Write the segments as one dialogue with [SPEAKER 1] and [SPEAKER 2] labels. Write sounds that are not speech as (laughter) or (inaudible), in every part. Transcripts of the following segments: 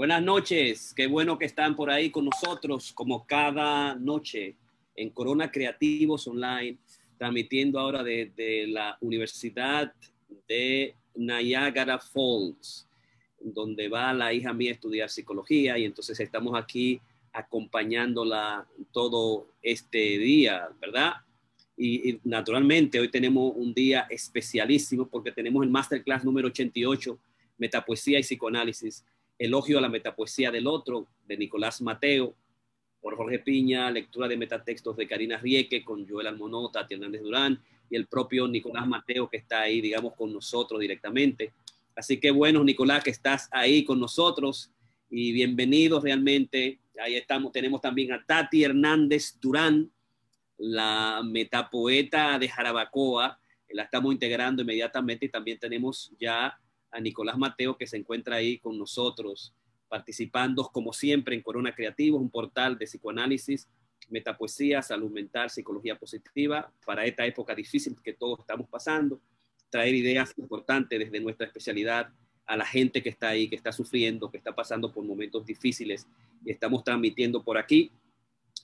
[SPEAKER 1] Buenas noches, qué bueno que están por ahí con nosotros como cada noche en Corona Creativos Online, transmitiendo ahora desde la Universidad de Niagara Falls, donde va la hija mía a estudiar psicología y entonces estamos aquí acompañándola todo este día, ¿verdad? Y, y, naturalmente hoy tenemos un día especialísimo porque tenemos el masterclass número 88, Metapoesía y Psicoanálisis, Elogio a la Metapoesía del Otro, de Nicolás Mateo, por Jorge Piña, lectura de metatextos de Karina Rieke con Joel Almonota, Tati Hernández Durán y el propio Nicolás Mateo que está ahí, digamos, con nosotros directamente. Así que bueno, Nicolás, que estás ahí con nosotros y bienvenidos realmente. Ahí estamos, tenemos también a Tati Hernández Durán, la metapoeta de Jarabacoa, la estamos integrando inmediatamente y también tenemos ya a Nicolás Mateo que se encuentra ahí con nosotros, participando como siempre en Corona Creativos, un portal de psicoanálisis, metapoesía, salud mental, psicología positiva, para esta época difícil que todos estamos pasando, traer ideas importantes desde nuestra especialidad a la gente que está ahí, que está sufriendo, que está pasando por momentos difíciles y estamos transmitiendo por aquí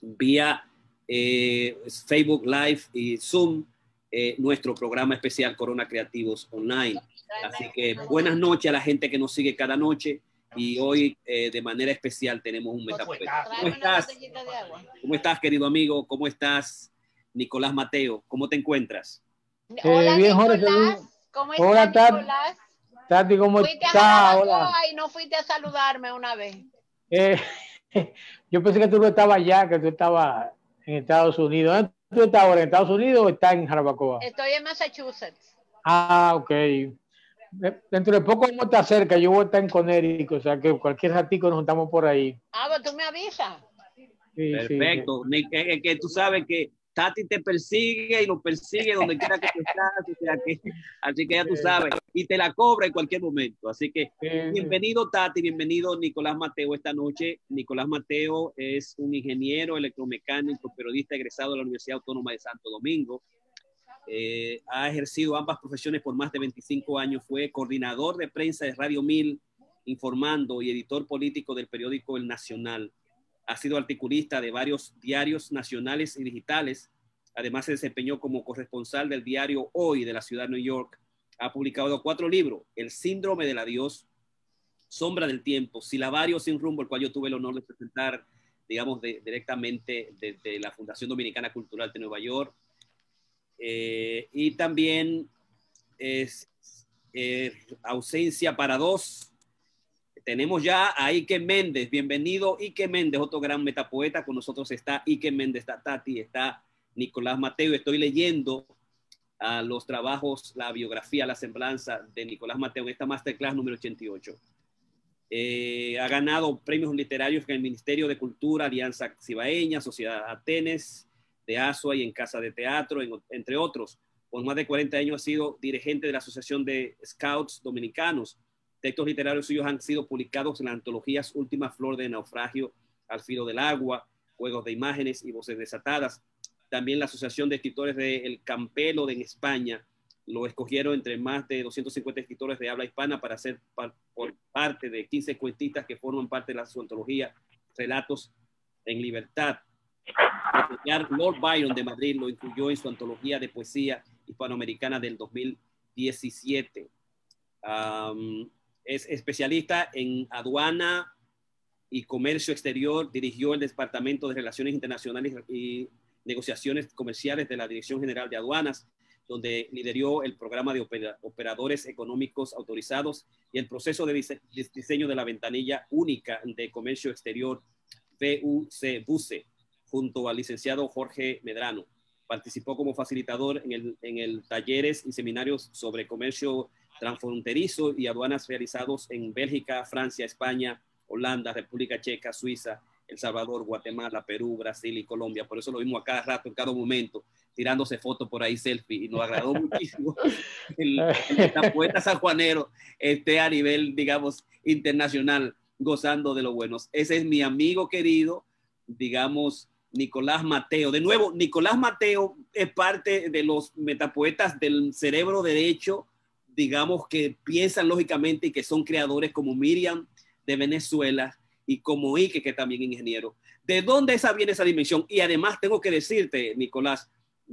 [SPEAKER 1] vía eh, Facebook Live y Zoom eh, nuestro programa especial Corona Creativos Online. Así que buenas noches a la gente que nos sigue cada noche y hoy eh, de manera especial tenemos un metapoeta. ¿Cómo estás? ¿Cómo estás, querido amigo? ¿Cómo estás, Nicolás Mateo? ¿Cómo te encuentras?
[SPEAKER 2] Hola, bien, Jorge. ¿Cómo estás, Hola, Nicolás? Tati, ¿cómo estás? Hola.
[SPEAKER 3] Y no fuiste a saludarme una vez.
[SPEAKER 2] Eh, (laughs) yo pensé que tú no estabas allá, que tú estabas en Estados Unidos. ¿Tú estás ahora en Estados Unidos o estás en Jarabacoa?
[SPEAKER 3] Estoy en Massachusetts.
[SPEAKER 2] Ah, ok. Dentro de poco vamos a estar cerca. Yo voy a estar en Connecticut, o sea que cualquier ratico nos juntamos por ahí.
[SPEAKER 3] Ah, pues tú me avisas.
[SPEAKER 1] Sí, Perfecto. Sí, sí. Que, que, tú sabes que Tati te persigue y lo persigue donde quiera que tú estás. O sea que, así que ya tú sabes. Y te la cobra en cualquier momento. Así que bienvenido Tati, bienvenido Nicolás Mateo esta noche. Nicolás Mateo es un ingeniero electromecánico, periodista egresado de la Universidad Autónoma de Santo Domingo. Eh, ha ejercido ambas profesiones por más de 25 años. Fue coordinador de prensa de Radio 1000, informando y editor político del periódico El Nacional. Ha sido articulista de varios diarios nacionales y digitales. Además, se desempeñó como corresponsal del diario Hoy de la ciudad de New York. Ha publicado cuatro libros: El síndrome del adiós, Sombra del tiempo, Silabario sin rumbo, el cual yo tuve el honor de presentar, digamos, directamente desde la Fundación Dominicana Cultural de Nueva York. Eh, y también es eh, ausencia para dos, tenemos ya a Ike Méndez. Bienvenido, Ike Méndez, otro gran metapoeta. Con nosotros está Ike Méndez, está Tati, está Nicolás Mateo. Estoy leyendo a los trabajos, la biografía, la semblanza de Nicolás Mateo en esta masterclass número 88. Eh, ha ganado premios literarios en el Ministerio de Cultura, Alianza Cibaeña, Sociedad Atenes, de Asua y en Casa de Teatro, en, entre otros. Por más de 40 años ha sido dirigente de la Asociación de Scouts Dominicanos Textos literarios suyos han sido publicados en las antologías Última Flor de Naufragio, Al Filo del Agua, Juegos de Imágenes y Voces Desatadas. También la Asociación de Escritores de El Campelo de en España lo escogieron entre más de 250 escritores de habla hispana para ser por parte de 15 cuentistas que forman parte de la su antología Relatos en Libertad. Lord Byron de Madrid lo incluyó en su antología de poesía hispanoamericana del 2017. Um, es especialista en aduana y comercio exterior, dirigió el Departamento de Relaciones Internacionales y Negociaciones Comerciales de la Dirección General de Aduanas, donde lideró el programa de operadores económicos autorizados y el proceso de diseño de la ventanilla única de comercio exterior VUC, BUCE, junto al licenciado Jorge Medrano. Participó como facilitador en el, en el talleres y seminarios sobre comercio transfronterizo y aduanas realizados en Bélgica, Francia, España, Holanda, República Checa, Suiza, El Salvador, Guatemala, Perú, Brasil y Colombia. Por eso lo vimos a cada rato, en cada momento, tirándose fotos por ahí, selfie, y nos agradó (laughs) muchísimo (laughs) el, el poeta sanjuanero esté a nivel, digamos, internacional, gozando de lo buenos. Ese es mi amigo querido, digamos, Nicolás Mateo. De nuevo, Nicolás Mateo es parte de los metapoetas del cerebro derecho digamos, que piensan lógicamente y que son creadores como Miriam de Venezuela y como Ike, que también es ingeniero. ¿De dónde esa viene esa dimensión? Y además tengo que decirte, Nicolás,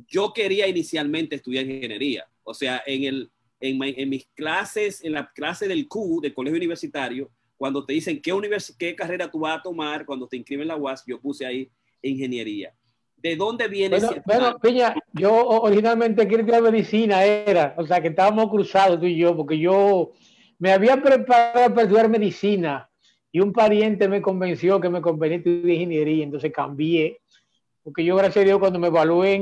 [SPEAKER 1] yo quería inicialmente estudiar ingeniería. O sea, en, el, en, mis clases, en la clase del Q, del colegio universitario, cuando te dicen qué, qué carrera tú vas a tomar, cuando te inscriben en la UAS, yo puse ahí ingeniería. ¿De dónde viene
[SPEAKER 2] bueno, bueno, Peña, yo originalmente quería estudiar medicina, era, o sea, que estábamos cruzados tú y yo, porque yo me había preparado para estudiar medicina y un pariente me convenció que me convenía estudiar ingeniería, entonces cambié, porque yo, gracias a Dios, cuando me evalué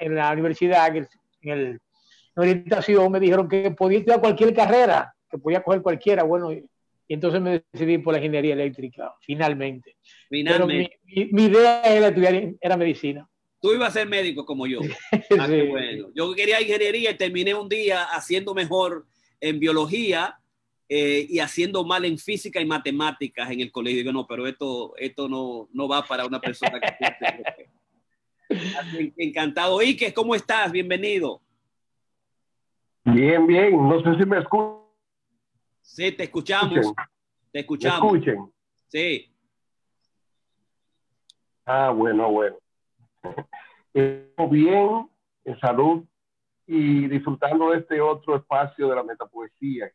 [SPEAKER 2] en, la universidad, en, el, orientación, me dijeron que podía estudiar cualquier carrera, que podía coger cualquiera, bueno, y entonces me decidí por la ingeniería eléctrica, finalmente. Finalmente. mi, idea era estudiar, era medicina.
[SPEAKER 1] Tú ibas a ser médico como yo. (laughs) Ah, bueno. Yo quería ingeniería y terminé un día haciendo mejor en biología eh, y haciendo mal en física y matemáticas en el colegio. Digo, no, pero esto, esto no, no va para una persona que... (laughs) Encantado. Ike, ¿cómo estás? Bienvenido.
[SPEAKER 4] Bien, bien. No sé si me escuchan.
[SPEAKER 1] Sí, te escuchamos. Te escuchamos.
[SPEAKER 4] ¿Me escuchen.
[SPEAKER 1] Sí.
[SPEAKER 4] Ah, bueno, bueno. (laughs) bien, en salud y disfrutando de este otro espacio de la metapoesía.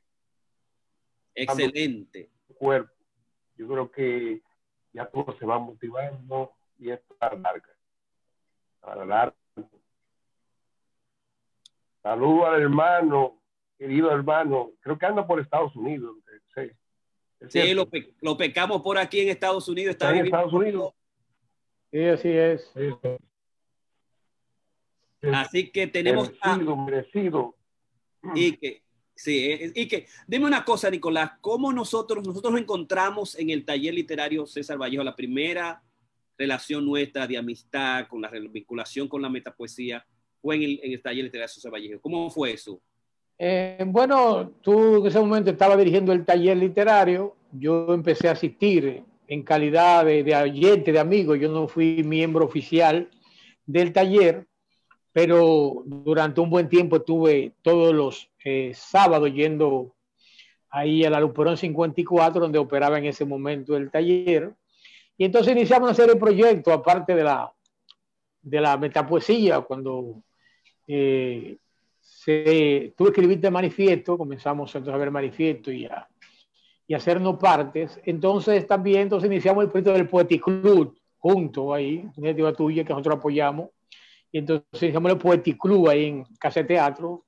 [SPEAKER 1] Excelente.
[SPEAKER 4] Cuerpo. Yo creo que ya todo se va motivando y es para larga. Para larga. Saludo al hermano, querido hermano. Creo que anda por Estados Unidos. Sí,
[SPEAKER 1] sí lo, lo, pecamos por aquí en Estados Unidos.
[SPEAKER 4] Está, en Estados Unidos.
[SPEAKER 2] Sí, así es.
[SPEAKER 1] Así que tenemos
[SPEAKER 4] merecido, merecido.
[SPEAKER 1] Y que, sí, y que, dime una cosa, Nicolás, ¿cómo nosotros, nosotros nos encontramos en el taller literario César Vallejo, la primera relación nuestra de amistad con la vinculación con la metapoesía fue en el, en el taller literario César Vallejo? ¿Cómo fue eso?
[SPEAKER 2] Eh, bueno, tú en ese momento estaba dirigiendo el taller literario, yo empecé a asistir en calidad de, de de amigo, yo no fui miembro oficial del taller, pero durante un buen tiempo estuve todos los eh, sábados yendo ahí a la Luperón 54, donde operaba en ese momento el taller. Y entonces iniciamos una serie de proyectos, aparte de la, de la metapoesía, cuando eh, se, escribir de manifiesto, comenzamos entonces a ver manifiesto y a, y hacernos partes. Entonces también entonces iniciamos el proyecto del Poetic Club junto ahí, iniciativa tuya que nosotros apoyamos. Y entonces iniciamos el Poetic Club ahí en Casa Teatro.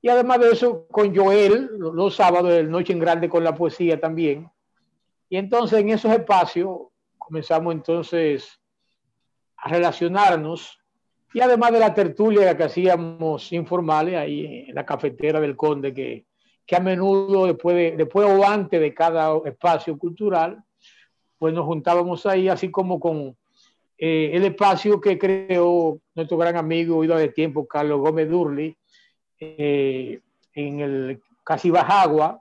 [SPEAKER 2] Y además de eso, con Joel, los, sábados de Noche en Grande con la poesía también. Y entonces en esos espacios comenzamos entonces a relacionarnos. Y además de la tertulia que hacíamos informales ahí en la cafetera del Conde, que que a menudo después, después o antes de cada espacio cultural, pues nos juntábamos ahí, así como con eh, el espacio que creó nuestro gran amigo, oído de tiempo, Carlos Gómez Durli, eh, en el casi Bajagua.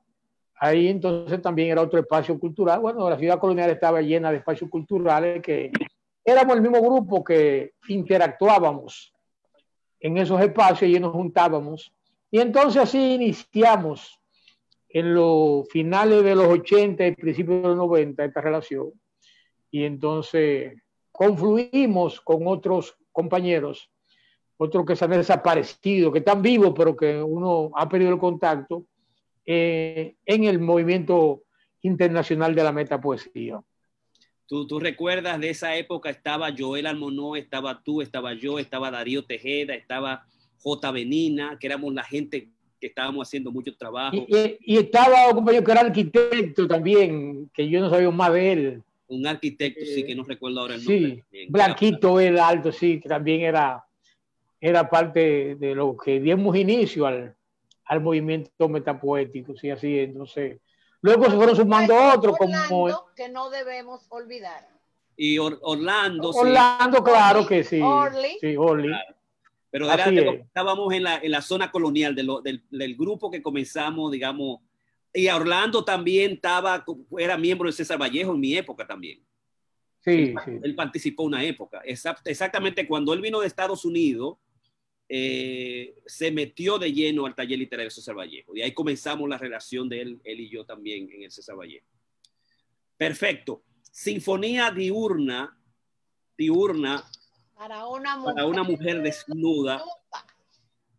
[SPEAKER 2] Ahí entonces también era otro espacio cultural. Bueno, la ciudad colonial estaba llena de espacios culturales que éramos el mismo grupo que interactuábamos en esos espacios y nos juntábamos y entonces así iniciamos en los finales de los 80 y principios de los 90 esta relación. Y entonces confluimos con otros compañeros, otros que se han desaparecido, que están vivos, pero que uno ha perdido el contacto, eh, en el movimiento internacional de la metapoesía.
[SPEAKER 1] ¿Tú, tú recuerdas de esa época, estaba Joel Almonó, estaba tú, estaba yo, estaba Darío Tejeda, estaba J. Benina, que éramos la gente que estábamos haciendo mucho trabajo.
[SPEAKER 2] Y, estaba un compañero que era arquitecto también, que yo no sabía más de él.
[SPEAKER 1] Un arquitecto, sí, que no recuerdo ahora el
[SPEAKER 2] nombre. Sí, Blanquito, el alto, sí, que también era, era parte de lo que dimos inicio al, al movimiento metapoético, sí, así, entonces... Luego se fueron sumando otros como...
[SPEAKER 3] Que no debemos olvidar.
[SPEAKER 1] Y Orlando.
[SPEAKER 2] Orlando, claro que sí. Orly. Sí, Orly.
[SPEAKER 1] Pero era estábamos en la, en la, zona colonial de del, del, grupo que comenzamos, digamos, y Orlando también estaba, era miembro de César Vallejo en mi época también.
[SPEAKER 2] Sí, él,
[SPEAKER 1] sí. él participó una época. exactamente cuando él vino de Estados Unidos, eh, se metió de lleno al taller literario de César Vallejo. Y ahí comenzamos la relación de él, él y yo también en el César Vallejo. Perfecto. Sinfonía diurna, diurna
[SPEAKER 3] para una mujer,
[SPEAKER 1] para una mujer desnuda.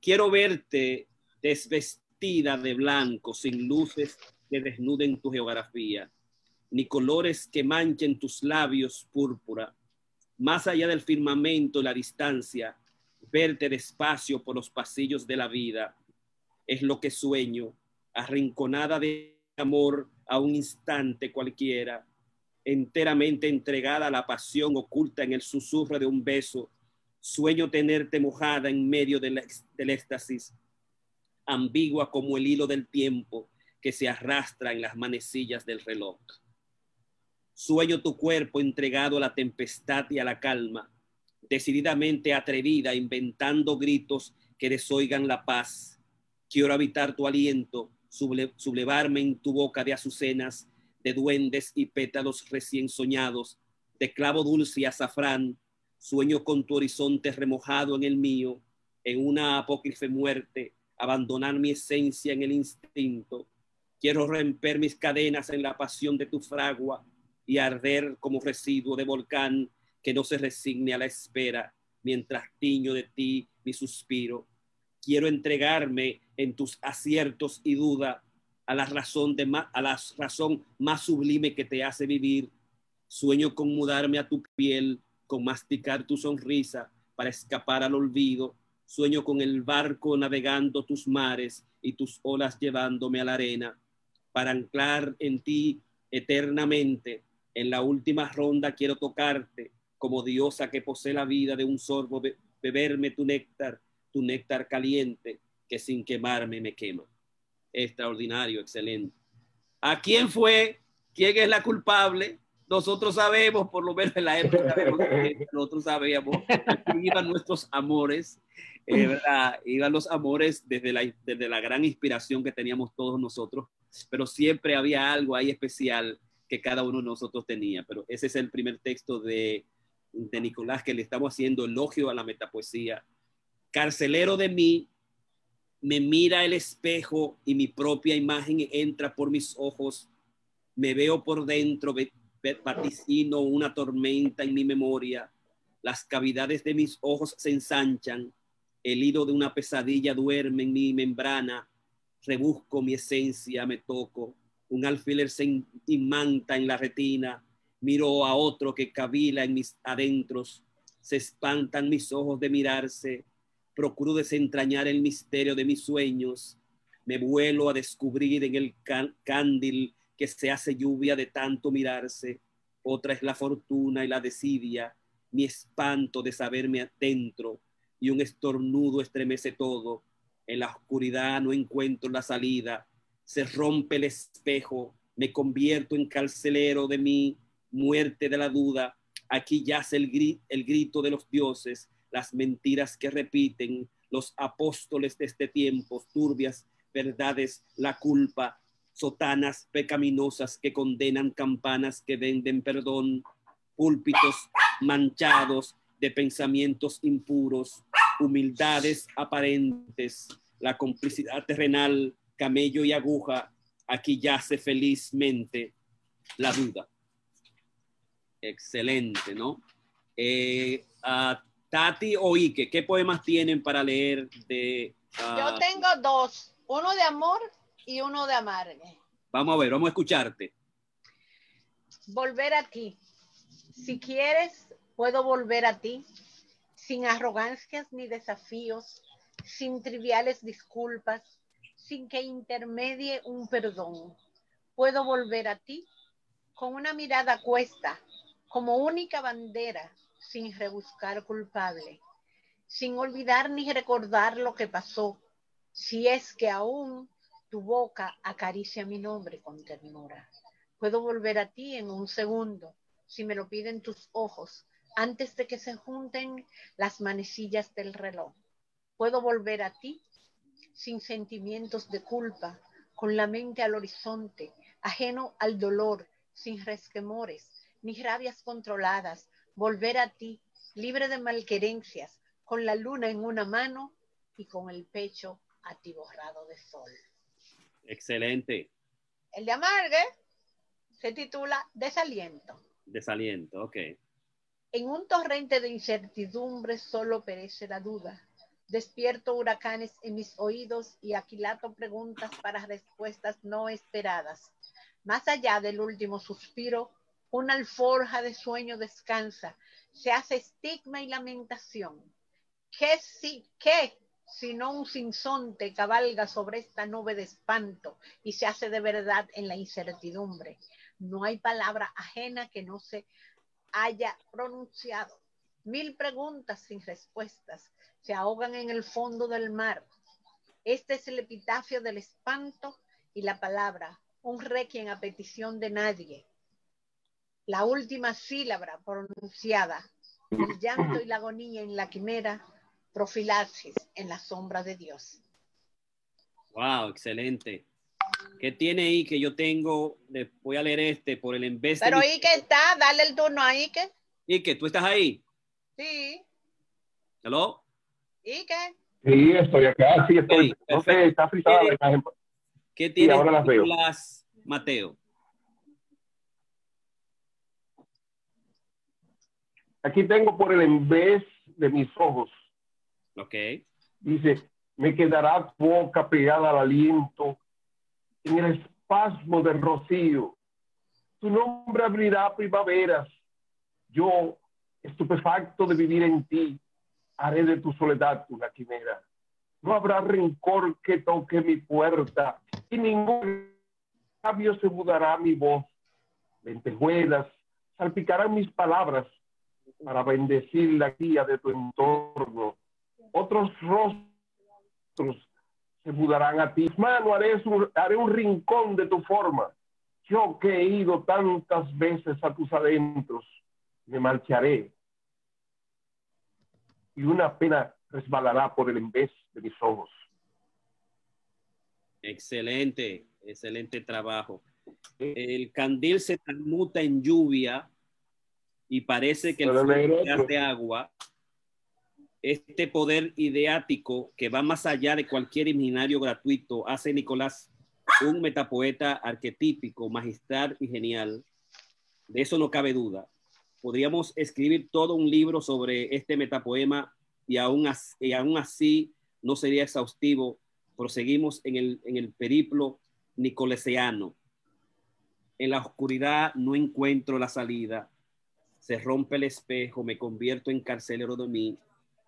[SPEAKER 1] Quiero verte desvestida de blanco, sin luces que desnuden tu geografía, ni colores que manchen tus labios púrpura. Más allá del firmamento y la distancia, verte despacio por los pasillos de la vida es lo que sueño, arrinconada de amor a un instante cualquiera, enteramente entregada a la pasión oculta en el susurro de un beso. Sueño tenerte mojada en medio del, del éxtasis, ambigua como el hilo del tiempo que se arrastra en las manecillas del reloj. Sueño tu cuerpo entregado a la tempestad y a la calma, decididamente atrevida, inventando gritos que desoigan la paz. Quiero habitar tu aliento, sublevarme en tu boca de azucenas, de duendes y pétalos recién soñados, de clavo dulce y azafrán. Sueño con tu horizonte remojado en el mío, en una apócrife muerte, abandonar mi esencia en el instinto. Quiero romper mis cadenas en la pasión de tu fragua y arder como residuo de volcán que no se resigne a la espera mientras tiño de ti mi suspiro. Quiero entregarme en tus aciertos y duda a la razón de a la razón más sublime que te hace vivir. Sueño con mudarme a tu piel, con masticar tu sonrisa para escapar al olvido Sueño con el barco navegando tus mares y tus olas llevándome a la arena para anclar en ti eternamente. En la última ronda quiero tocarte como diosa que posee la vida de un sorbo, beberme tu néctar, tu néctar caliente que sin quemarme me quema. Extraordinario, excelente. ¿A quién fue? ¿Quién es la culpable? Nosotros sabemos, por lo menos en la época de (laughs) nosotros sabíamos, iban nuestros amores eh, ¿verdad? Iban los amores desde la, desde la gran inspiración que teníamos todos nosotros, pero siempre había algo ahí especial que cada uno de nosotros tenía. Pero ese es el primer texto de, de Nicolás que le estamos haciendo elogio a la metapoesía. Carcelero de mí, me mira el espejo y mi propia imagen entra por mis ojos. Me veo por dentro, vaticino una tormenta en mi memoria. Las cavidades de mis ojos se ensanchan el hilo de una pesadilla duerme en mi membrana, rebusco mi esencia, me toco, un alfiler se imanta en la retina, miro a otro que cavila en mis adentros, se espantan mis ojos de mirarse, procuro desentrañar el misterio de mis sueños, me vuelo a descubrir en el cándil que se hace lluvia de tanto mirarse, otra es la fortuna y la desidia, mi espanto de saberme adentro, y un estornudo estremece todo. En la oscuridad no encuentro la salida. Se rompe el espejo. Me convierto en carcelero de mi muerte de la duda. Aquí yace el, el grito de los dioses, las mentiras que repiten los apóstoles de este tiempo, turbias verdades, la culpa, sotanas pecaminosas que condenan campanas que venden perdón, púlpitos manchados de pensamientos impuros, humildades aparentes, la complicidad terrenal, camello y aguja, aquí yace felizmente la duda. Excelente, ¿no? Eh, Tati o Ike, ¿qué poemas tienen para leer de...
[SPEAKER 3] Yo tengo dos, uno de amor y uno de amargue.
[SPEAKER 1] Vamos a ver, vamos a escucharte.
[SPEAKER 3] Volver a ti. Si quieres, puedo volver a ti sin arrogancias ni desafíos, sin triviales disculpas, sin que intermedie un perdón. Puedo volver a ti con una mirada cuesta, como única bandera, sin rebuscar culpable, sin olvidar ni recordar lo que pasó, si es que aún tu boca acaricia mi nombre con ternura. Puedo volver a ti en un segundo, si me lo piden tus ojos, antes de que se junten las manecillas del reloj. Puedo volver a ti sin sentimientos de culpa, con la mente al horizonte, ajeno al dolor, sin resquemores, ni rabias controladas, volver a ti, libre de malquerencias, con la luna en una mano y con el pecho atiborrado de sol.
[SPEAKER 1] Excelente.
[SPEAKER 3] El de Amargue Se titula Desaliento.
[SPEAKER 1] Desaliento, ok.
[SPEAKER 3] En un torrente de incertidumbre solo perece la duda. Despierto huracanes en mis oídos y aquilato preguntas para respuestas no esperadas. Más allá del último suspiro, una alforja de sueño descansa, se hace estigma y lamentación. ¿Qué, si, qué sino un sinsonte cabalga sobre esta nube de espanto y se hace de verdad en la incertidumbre? No hay palabra ajena que no se haya pronunciado. Mil preguntas sin respuestas se ahogan en el fondo del mar. Este es el epitafio del espanto y la palabra, un requiem a petición de nadie. La última sílaba pronunciada, el llanto y la agonía en la quimera, profilaxis en la sombra de Dios.
[SPEAKER 1] Wow, excelente. ¿Qué tiene ahí que yo tengo? Voy a leer este por el embés.
[SPEAKER 3] Pero ahí que está, dale el turno a Ike.
[SPEAKER 1] Ike, ¿tú estás ahí?
[SPEAKER 3] Sí.
[SPEAKER 1] ¿Hello?
[SPEAKER 3] Ike.
[SPEAKER 4] Sí, estoy acá, sí, estoy. no sé, está la imagen.
[SPEAKER 1] ¿Qué tiene
[SPEAKER 4] ahora las veo.
[SPEAKER 1] Mateo?
[SPEAKER 4] Aquí tengo por el embés de mis ojos.
[SPEAKER 1] Ok.
[SPEAKER 4] Dice, me quedará boca pegada al aliento en el espasmo del rocío. Tu nombre abrirá primaveras. Yo, estupefacto de vivir en ti, haré de tu soledad una quimera. No habrá rencor que toque mi puerta y ningún labio se mudará mi voz. Lentejuelas salpicarán mis palabras para bendecir la guía de tu entorno. Otros rostros se mudarán a ti. Mano, haré, haré un rincón de tu forma. Yo que he ido tantas veces a tus adentros, me marcharé. Y una pena resbalará por el envés de mis ojos.
[SPEAKER 1] Excelente, excelente trabajo. El candil se transmuta en lluvia y parece que el fuego de agua este poder ideático que va más allá de cualquier imaginario gratuito hace Nicolás un metapoeta arquetípico, magistral y genial. De eso no cabe duda. Podríamos escribir todo un libro sobre este metapoema y aún así, y aún así no sería exhaustivo. Proseguimos en el, en el periplo nicolesiano. En la oscuridad no encuentro la salida. Se rompe el espejo, me convierto en carcelero de mí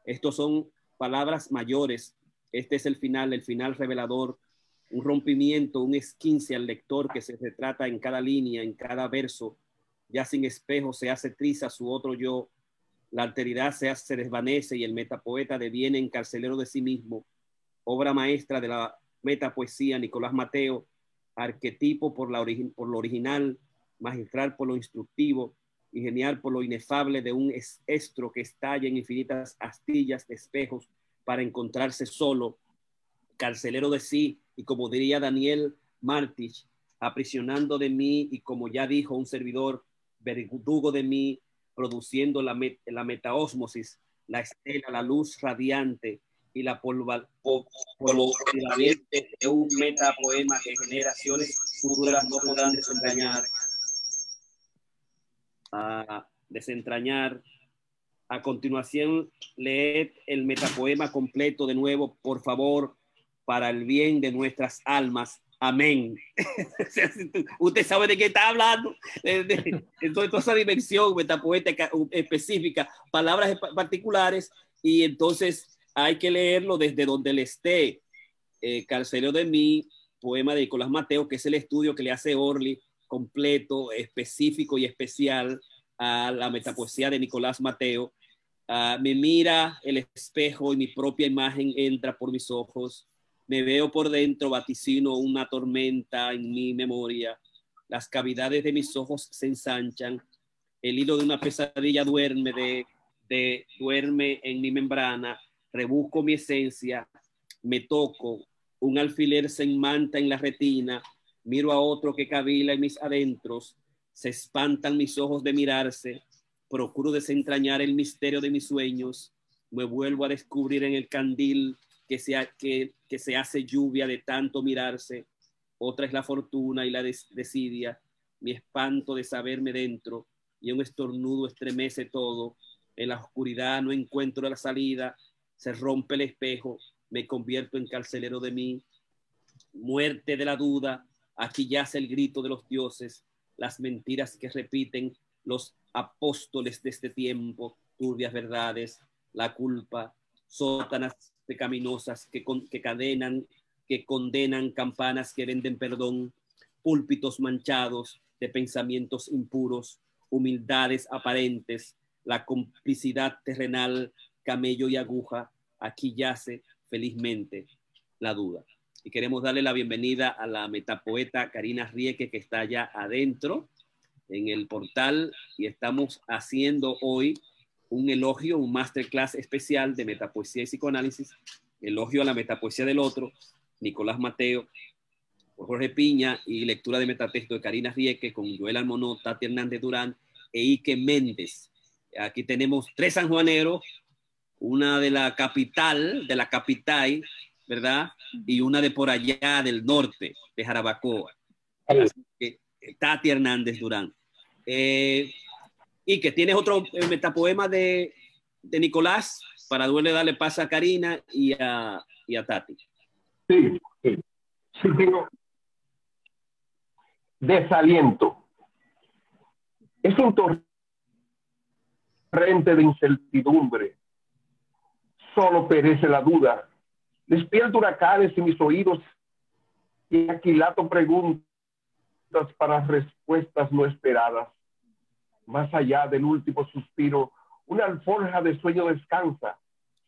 [SPEAKER 1] estos son palabras mayores. Este es el final, el final revelador, un rompimiento, un esquince al lector que se retrata en cada línea, en cada verso. Ya sin espejo se hace triza su otro yo. La alteridad se, desvanece y el metapoeta deviene encarcelero de sí mismo. Obra maestra de la metapoesía, Nicolás Mateo, arquetipo por, la por lo original, magistral por lo instructivo, y genial por lo inefable de un estro que estalla en infinitas astillas de espejos para encontrarse solo, carcelero de sí, y como diría Daniel Martich, aprisionando de mí, y como ya dijo un servidor, verdugo de mí, produciendo la, la metaosmosis, la estela, la luz radiante y la polva, de un metapoema que generaciones futuras no podrán desengañar a desentrañar. A continuación, leed el metapoema completo de nuevo, por favor, para el bien de nuestras almas. Amén. (laughs) Usted sabe de qué está hablando. Entonces, toda esa dimensión metapoética específica, palabras particulares, y entonces hay que leerlo desde donde le esté. Eh, Carcelero de mí, poema de Nicolás Mateo, que es el estudio que le hace Orly completo, específico y especial a la metapoesía de Nicolás Mateo. Ah, me mira el espejo y mi propia imagen entra por mis ojos. Me veo por dentro, vaticino una tormenta en mi memoria. Las cavidades de mis ojos se ensanchan. El hilo de una pesadilla duerme, de, de, duerme en mi membrana. Rebusco mi esencia, me toco. Un alfiler se enmanta en la retina miro a otro que cavila en mis adentros, se espantan mis ojos de mirarse, procuro desentrañar el misterio de mis sueños, me vuelvo a descubrir en el candil que se, que, se hace lluvia de tanto mirarse, otra es la fortuna y la desidia, mi espanto de saberme dentro y un estornudo estremece todo. En la oscuridad no encuentro la salida, se rompe el espejo, me convierto en carcelero de mí. Muerte de la duda, aquí yace el grito de los dioses, las mentiras que repiten los apóstoles de este tiempo, turbias verdades, la culpa, sótanas pecaminosas que, que cadenan, que condenan, campanas que venden perdón, púlpitos manchados de pensamientos impuros, humildades aparentes, la complicidad terrenal, camello y aguja, aquí yace felizmente la duda. Y queremos darle la bienvenida a la metapoeta Karina Rieke, que está allá adentro en el portal y estamos haciendo hoy un elogio, un masterclass especial de metapoesía y psicoanálisis, elogio a la metapoesía del otro, Nicolás Mateo, Jorge Piña y lectura de metatexto de Karina Rieke con Joel Almonó, Tati Hernández Durán e Ike Méndez. Aquí tenemos tres sanjuaneros, una de la capital, de la capital, ¿verdad? Y una de por allá del norte, de Jarabacoa. Tati Hernández Durán. Eh, y que tienes otro eh, metapoema de, de Nicolás para duele darle paso a Karina y a, y a Tati.
[SPEAKER 4] Sí, sí. Sí, tengo, desaliento. Es un torrente de incertidumbre. Solo perece la duda. Despierto huracanes en mis oídos y aquilato preguntas para respuestas no esperadas. Más allá del último suspiro, una alforja de sueño descansa.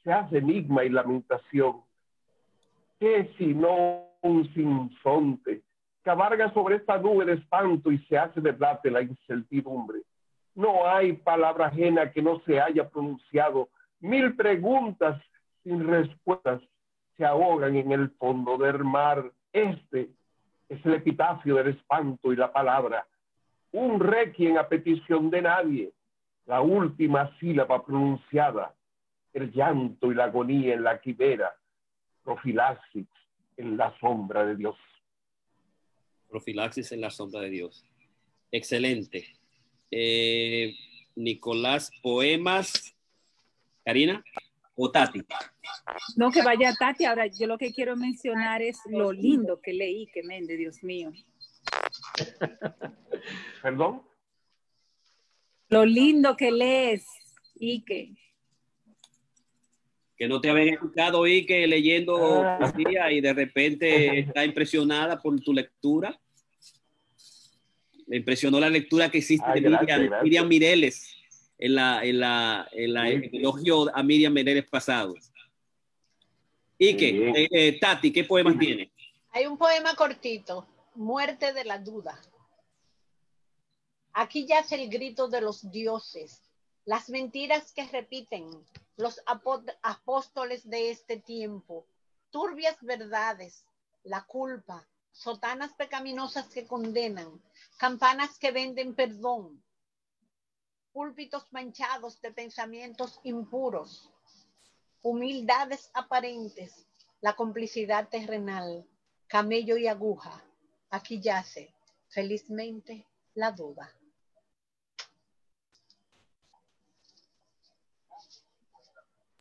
[SPEAKER 4] Se hace enigma y lamentación. ¿Qué si no un sinsonte? cabarga sobre esta nube de espanto y se hace verdad de la incertidumbre. No hay palabra ajena que no se haya pronunciado. Mil preguntas sin respuestas se ahogan en el fondo del mar. Este es el epitafio del espanto y la palabra. Un requiem a petición de nadie. La última sílaba pronunciada. El llanto y la agonía en la quimera. Profilaxis en la sombra de Dios.
[SPEAKER 1] Profilaxis en la sombra de Dios. Excelente. Eh, Nicolás, poemas. Karina o.
[SPEAKER 5] No, que vaya Tati. Ahora, yo lo que quiero mencionar es lo lindo que leí, que mende, Dios mío. (laughs)
[SPEAKER 4] ¿Perdón?
[SPEAKER 5] Lo lindo que lees, Ike.
[SPEAKER 1] Que no te habían escuchado, Ike, leyendo ah. poesía y de repente está impresionada por tu lectura. Me impresionó la lectura que hiciste de Miriam, Mireles en la, en la, en la elogio a Miriam Mireles pasado. ¿Y qué? Eh, eh, Tati, ¿qué poemas tiene?
[SPEAKER 3] Hay un poema cortito, Muerte de la Duda. Aquí yace el grito de los dioses, las mentiras que repiten los apóstoles de este tiempo, turbias verdades, la culpa, sotanas pecaminosas que condenan, campanas que venden perdón, púlpitos manchados de pensamientos impuros, humildades aparentes, la complicidad terrenal, camello y aguja. Aquí yace, felizmente, la duda.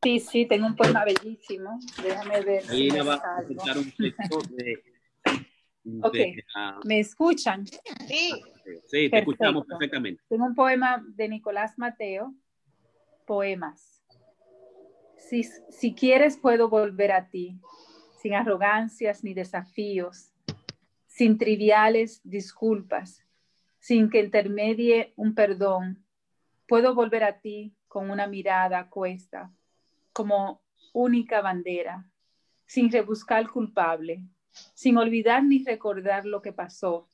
[SPEAKER 5] Sí, sí, tengo un poema bellísimo. Déjame ver.
[SPEAKER 1] Ahí va a un texto de (laughs)
[SPEAKER 5] Ok, ¿me escuchan?
[SPEAKER 3] Sí.
[SPEAKER 1] Sí, te escuchamos perfectamente.
[SPEAKER 5] Tengo un poema de Nicolás Mateo, poemas. Si, quieres puedo volver a ti, sin arrogancias ni desafíos, sin triviales disculpas, sin que intermedie un perdón. Puedo volver a ti con una mirada cuesta, como única bandera, sin rebuscar culpable, sin olvidar ni recordar lo que pasó,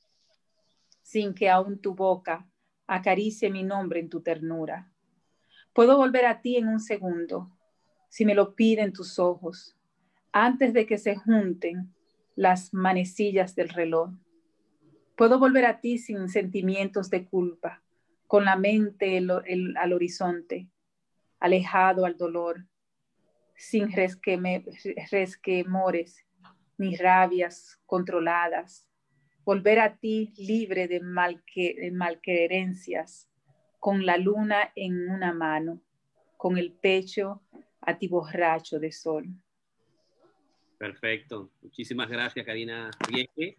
[SPEAKER 5] sin que aún tu boca acaricie mi nombre en tu ternura. Puedo volver a ti en un segundo, si me lo piden tus ojos, antes de que se junten las manecillas del reloj. Puedo volver a ti sin sentimientos de culpa, con la mente al horizonte, alejado al dolor, sin resquemores, ni rabias controladas, volver a ti libre de, de malquerencias, con la luna en una mano, con el pecho a ti borracho de sol.
[SPEAKER 1] Perfecto. Muchísimas gracias, Karina Rieke,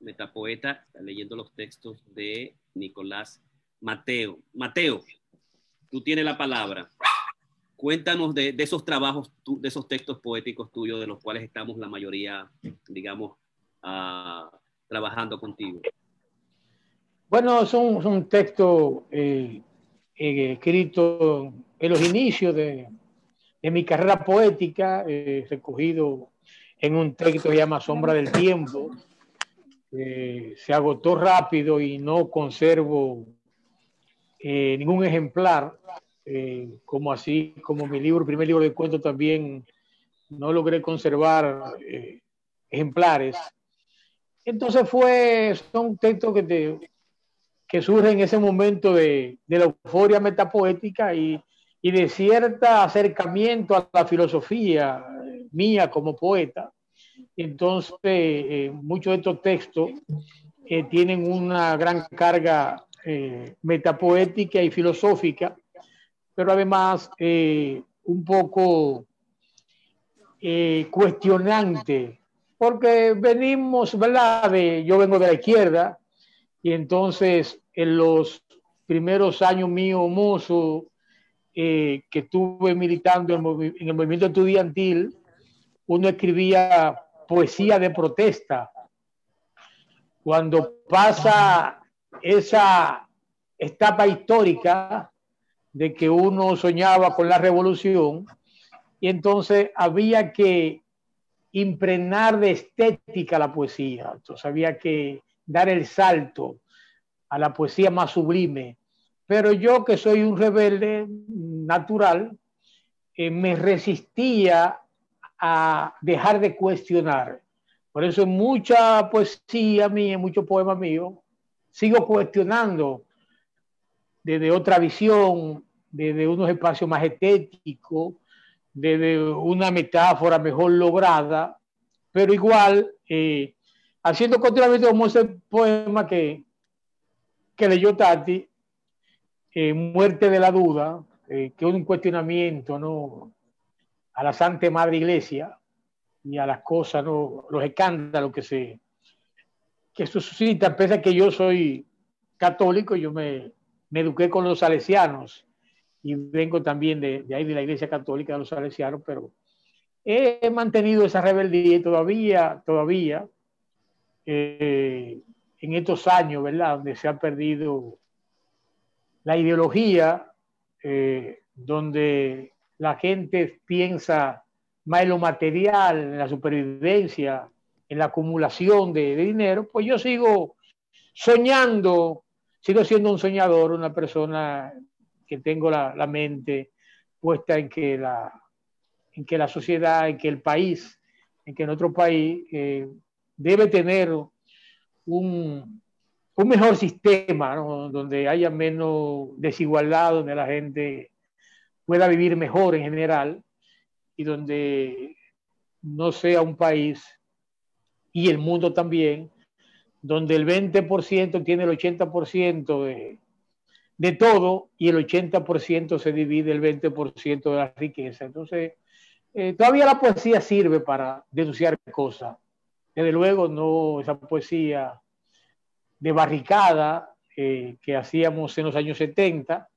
[SPEAKER 1] metapoeta, leyendo los textos de Nicolás Mateo. Mateo, tú tienes la palabra. Cuéntanos de, esos trabajos, de esos textos poéticos tuyos, de los cuales estamos la mayoría, digamos, ah, trabajando contigo.
[SPEAKER 2] Bueno, son, son textos eh, eh, escritos en los inicios de, de mi carrera poética, eh, recogido en un texto que llama Sombra del Tiempo. se agotó rápido y no conservo eh, ningún ejemplar, eh, como así como mi libro, primer libro de cuentos también no logré conservar eh, ejemplares. Entonces fue, son textos que, te, que surgen en ese momento de, de la euforia metapoética y y de cierto acercamiento a la filosofía mía como poeta. Entonces, eh, muchos de estos textos eh, tienen una gran carga eh, metapoética y filosófica, pero además un poco cuestionante, porque venimos, ¿verdad? De, yo vengo de la izquierda y entonces en los primeros años míos mozo, eh, que estuve militando en, el movimiento estudiantil, uno escribía poesía de protesta. Cuando pasa esa etapa histórica de que uno soñaba con la revolución, y entonces había que impregnar de estética la poesía, entonces había que dar el salto a la poesía más sublime, pero yo que soy un rebelde natural, eh, me resistía a dejar de cuestionar. Por eso mucha poesía mía, muchos poemas míos, sigo cuestionando desde otra visión, desde unos espacios más estéticos, desde una metáfora mejor lograda, pero igual eh, haciendo continuamente como ese poema que, que leyó Tati, eh, muerte de la duda, eh, que un cuestionamiento ¿no? a la Santa Madre Iglesia y a las cosas, ¿no? los escándalos que se que suscita, pese a que yo soy católico, yo me, me eduqué con los salesianos y vengo también de, de, ahí de la Iglesia Católica de los salesianos, pero he mantenido esa rebeldía y todavía, todavía, eh, en estos años, ¿verdad? Donde se ha perdido la ideología eh, donde la gente piensa más en lo material, en la supervivencia, en la acumulación de, dinero, pues yo sigo soñando, sigo siendo un soñador, una persona que tengo la, mente puesta en que la, en que la sociedad, en que el país, en que nuestro país eh, debe tener un, un mejor sistema, donde haya menos desigualdad, donde la gente pueda vivir mejor en general y donde no sea un país y el mundo también, donde el 20% tiene el 80% de, de todo y el 80% se divide el 20% de la riqueza. Entonces, eh, todavía la poesía sirve para denunciar cosas. Desde luego, no esa poesía de barricada eh, que hacíamos en los años 70.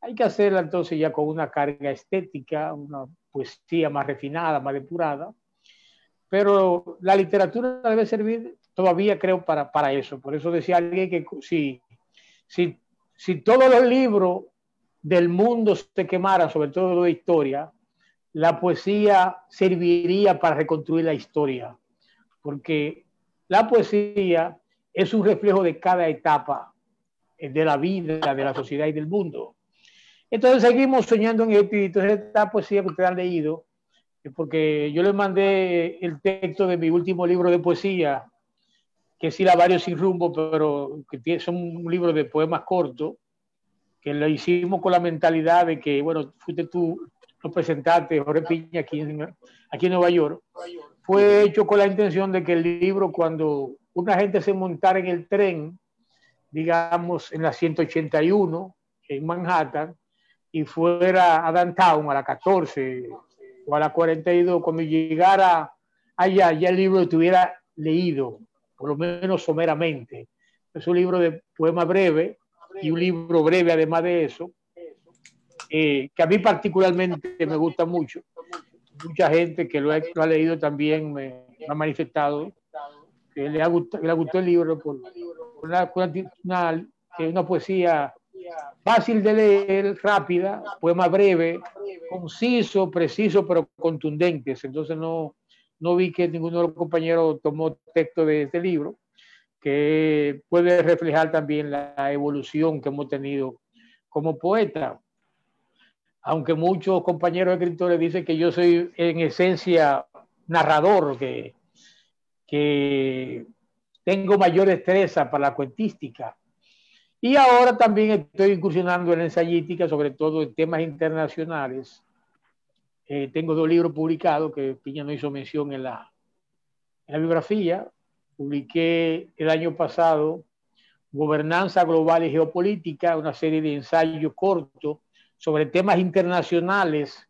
[SPEAKER 2] Hay que hacerla entonces ya con una carga estética, una poesía más refinada, más depurada. Pero la literatura debe servir todavía, creo, para, para eso. Por eso decía alguien que si, si, si todos los libros del mundo se quemaran, sobre todo de historia, la poesía serviría para reconstruir la historia. Porque la poesía es un reflejo de cada etapa de la vida, de la sociedad y del mundo. Entonces seguimos soñando en entonces esta poesía que ustedes han leído, porque yo les mandé el texto de mi último libro de poesía, que es varios sin rumbo, pero que son un libro de poemas cortos, que lo hicimos con la mentalidad de que, bueno, fuiste tú, lo presentaste, Jorge Piña, aquí en, aquí en Nueva York. Fue hecho con la intención de que el libro, cuando una gente se montara en el tren, digamos, en la 181 en Manhattan y fuera a downtown a la 14 o a la 42, cuando llegara allá, ya el libro estuviera leído, por lo menos someramente. Es un libro de poema breve y un libro breve además de eso, eh, que a mí particularmente me gusta mucho. Mucha gente que lo ha, leído también me, ha manifestado que le, ha gustado, le el libro por, una, una, una poesía fácil de leer, rápida, poema breve, conciso, preciso, pero contundentes. Entonces no, no vi que ninguno de los compañeros tomó texto de este libro, que puede reflejar también la evolución que hemos tenido como poeta. Aunque muchos compañeros escritores dicen que yo soy en esencia narrador, que, que tengo mayor destreza para la cuentística y ahora también estoy incursionando en ensayística, sobre todo en temas internacionales. Eh, tengo dos libros publicados que Piña no hizo mención en la, en la biografía. Publiqué el año pasado Gobernanza Global y Geopolítica, una serie de ensayos cortos sobre temas internacionales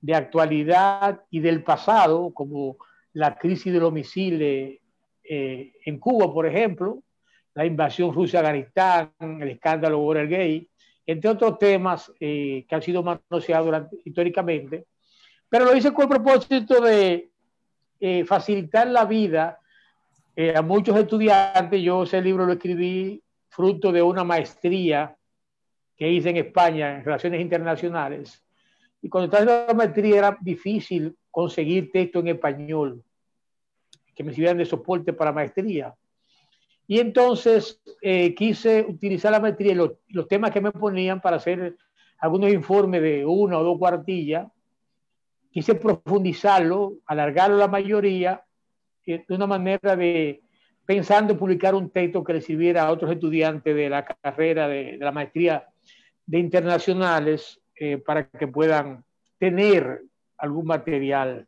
[SPEAKER 2] de actualidad y del pasado, como la crisis de los misiles eh, en Cuba, por ejemplo, la invasión rusa a Afganistán, el escándalo Watergate, entre otros temas eh, que han sido manoseados históricamente. Pero lo hice con el propósito de eh, facilitar la vida eh, a muchos estudiantes. Yo ese libro lo escribí fruto de una maestría que hice en España en Relaciones Internacionales. Y cuando estaba en la maestría era difícil conseguir texto en español que me sirvieran de soporte para maestría. Y entonces eh, quise utilizar la maestría y los, temas que me ponían para hacer algunos informes de una o dos cuartillas. Quise profundizarlo, alargarlo la mayoría, eh, de una manera de pensando en publicar un texto que le sirviera a otros estudiantes de la carrera de, la maestría de internacionales eh, para que puedan tener algún material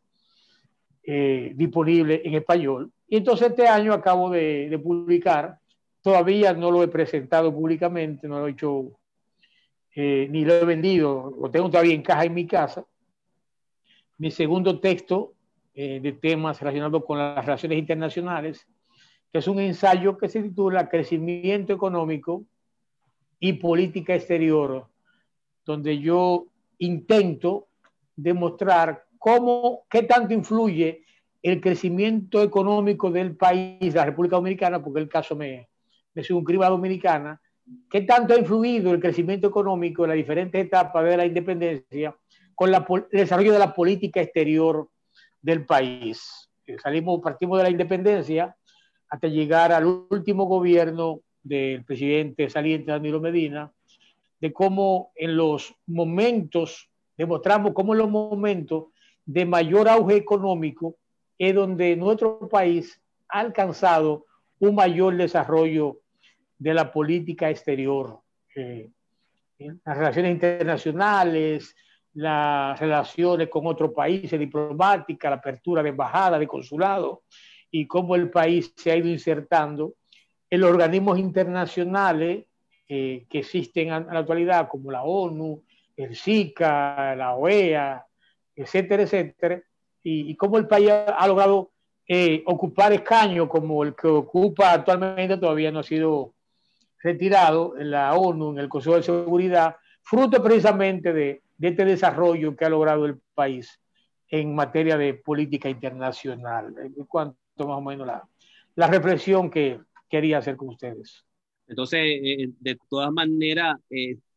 [SPEAKER 2] disponible en español y entonces este año acabo de, publicar, todavía no lo he presentado públicamente, no lo he hecho, eh, ni lo he vendido, lo tengo todavía en caja en mi casa. Mi segundo texto eh, de temas relacionados con las relaciones internacionales, que es un ensayo que se titula Crecimiento económico y política exterior, donde yo intento demostrar cómo, qué tanto influye el crecimiento económico del país, la República Dominicana, porque el caso me, me circunscribe Dominicana, ¿qué tanto ha influido el crecimiento económico en las diferentes etapas de la independencia con el desarrollo de la política exterior del país? Eh, salimos, partimos de la independencia hasta llegar al último gobierno del presidente saliente Danilo Medina, de cómo en los momentos, demostramos cómo en los momentos de mayor auge económico, es donde nuestro país ha alcanzado un mayor desarrollo de la política exterior, eh, las relaciones internacionales, las relaciones con otros países, diplomáticas, la apertura de embajada, de consulado, y cómo el país se ha ido insertando en los organismos internacionales eh, que existen en la actualidad, como la ONU, el SICA, la OEA, etcétera, etcétera, y, cómo el país ha, logrado eh, ocupar escaños como el que ocupa actualmente todavía no ha sido retirado en la ONU, en el Consejo de Seguridad, fruto precisamente de, este desarrollo que ha logrado el país en materia de política internacional. En cuanto más o menos la, la reflexión que quería hacer con ustedes.
[SPEAKER 1] Entonces, eh, de todas maneras,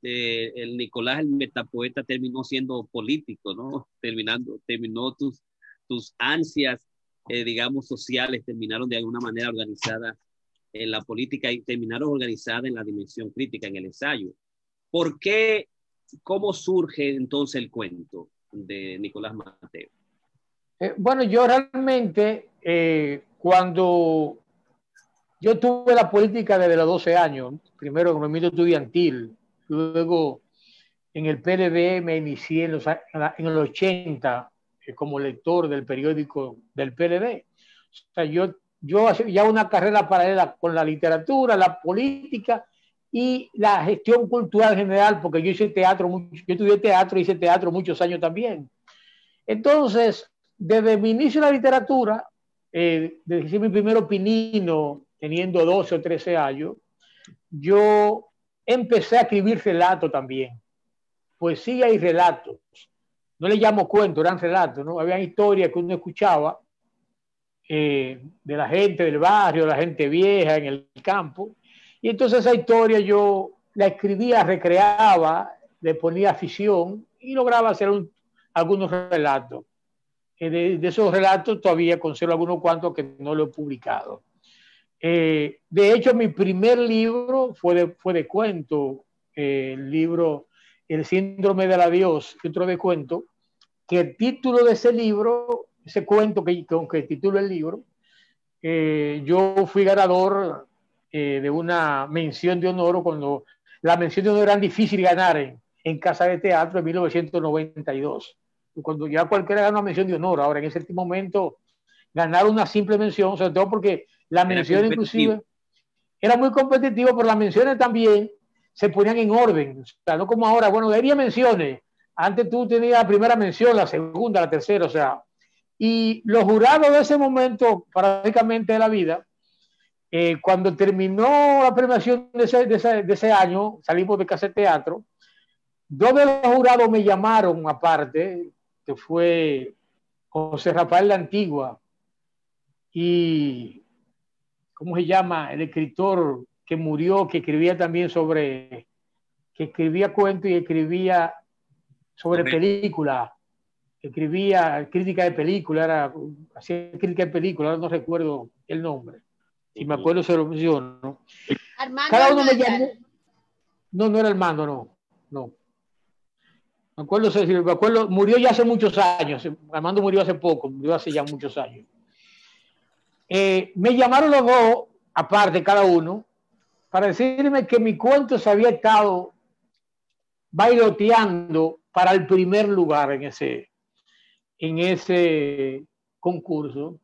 [SPEAKER 1] este, el Nicolás, el metapoeta, terminó siendo político, ¿no? Terminando, terminó tus, tus ansias, eh, digamos, sociales terminaron de alguna manera organizadas en la política y terminaron organizadas en la dimensión crítica, en el ensayo. ¿Por qué, cómo surge entonces el cuento de Nicolás Mateo?
[SPEAKER 2] Eh, bueno, yo realmente, eh, cuando yo tuve la política desde los 12 años, primero en el movimiento estudiantil, luego en el PLD me inicié en los, en los 80 como lector del periódico del PLD. O sea, yo yo ya una carrera paralela con la literatura, la política y la gestión cultural general, porque yo hice teatro, yo estudié teatro, hice teatro muchos años también. Entonces, desde mi inicio en la literatura, eh, desde mi primer opinino, teniendo 12 o 13 años, yo empecé a escribir relatos también, poesía y relatos. No le llamo cuentos, eran relatos, ¿no? Había historias que uno escuchaba eh, de la gente del barrio, de la gente vieja en el campo. Y entonces esa historia yo la escribía, recreaba, le ponía afición y lograba hacer algunos relatos. Eh, de, esos relatos todavía conservo algunos cuantos que no lo he publicado. Eh, de hecho, mi primer libro fue de, fue de cuento, el libro El síndrome de la Dios, otro de cuento, que el título de ese libro ese cuento que, con que titulo el libro, eh, yo fui ganador eh, de una mención de honor cuando la mención de honor era difícil ganar en, en Casa de Teatro en 1992. Cuando ya cualquiera gana una mención de honor, ahora en ese momento ganar una simple mención, sobre todo porque la mención inclusive era muy competitivo, pero las menciones también se ponían en orden, o sea, no como ahora, bueno, había menciones, antes tú tenías la primera mención, la segunda, la tercera, o sea, y los jurados de ese momento, prácticamente de la vida, eh, cuando terminó la premiación de ese, de, ese, año, salimos de Casa Teatro, dos de los jurados me llamaron aparte, que fue José Rafael la Antigua y, ¿cómo se llama? El escritor que murió, que escribía también sobre, que escribía cuentos y escribía sobre películas escribía crítica de película, era, hacía crítica de película, ahora no recuerdo el nombre. Si me acuerdo se lo menciono. Armando Cada uno me llamó. No, no era Armando, no. No. Me acuerdo, me acuerdo, murió ya hace muchos años. Armando murió hace poco, murió hace ya muchos años. Eh, me llamaron los dos, aparte cada uno, para decirme que mi cuento se había estado bailoteando para el primer lugar en ese, en ese concurso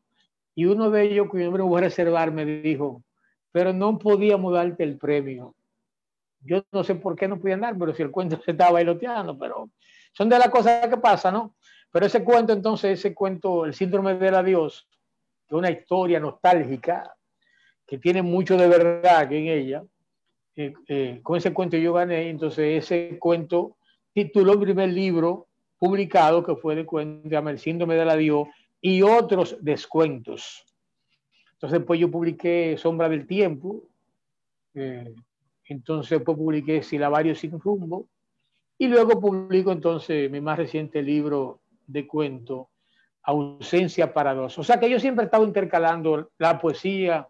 [SPEAKER 2] y uno de ellos, cuyo nombre voy a reservar, me dijo, pero no podíamos darte el premio. Yo no sé por qué no podían dar, pero si el cuento se estaba bailoteando, pero son de las cosas que pasan, ¿no? Pero ese cuento, entonces, ese cuento, El síndrome del adiós, que es una historia nostálgica, que tiene mucho de verdad en ella, eh, eh, con ese cuento yo gané, entonces ese cuento tituló el primer libro publicado que fue de cuenta, el síndrome de la Dios y otros descuentos. Entonces, pues yo publiqué Sombra del Tiempo, eh, entonces pues publiqué Silabario sin rumbo, y luego publico entonces mi más reciente libro de cuento, Ausencia para dos. O sea que yo siempre he estado intercalando la poesía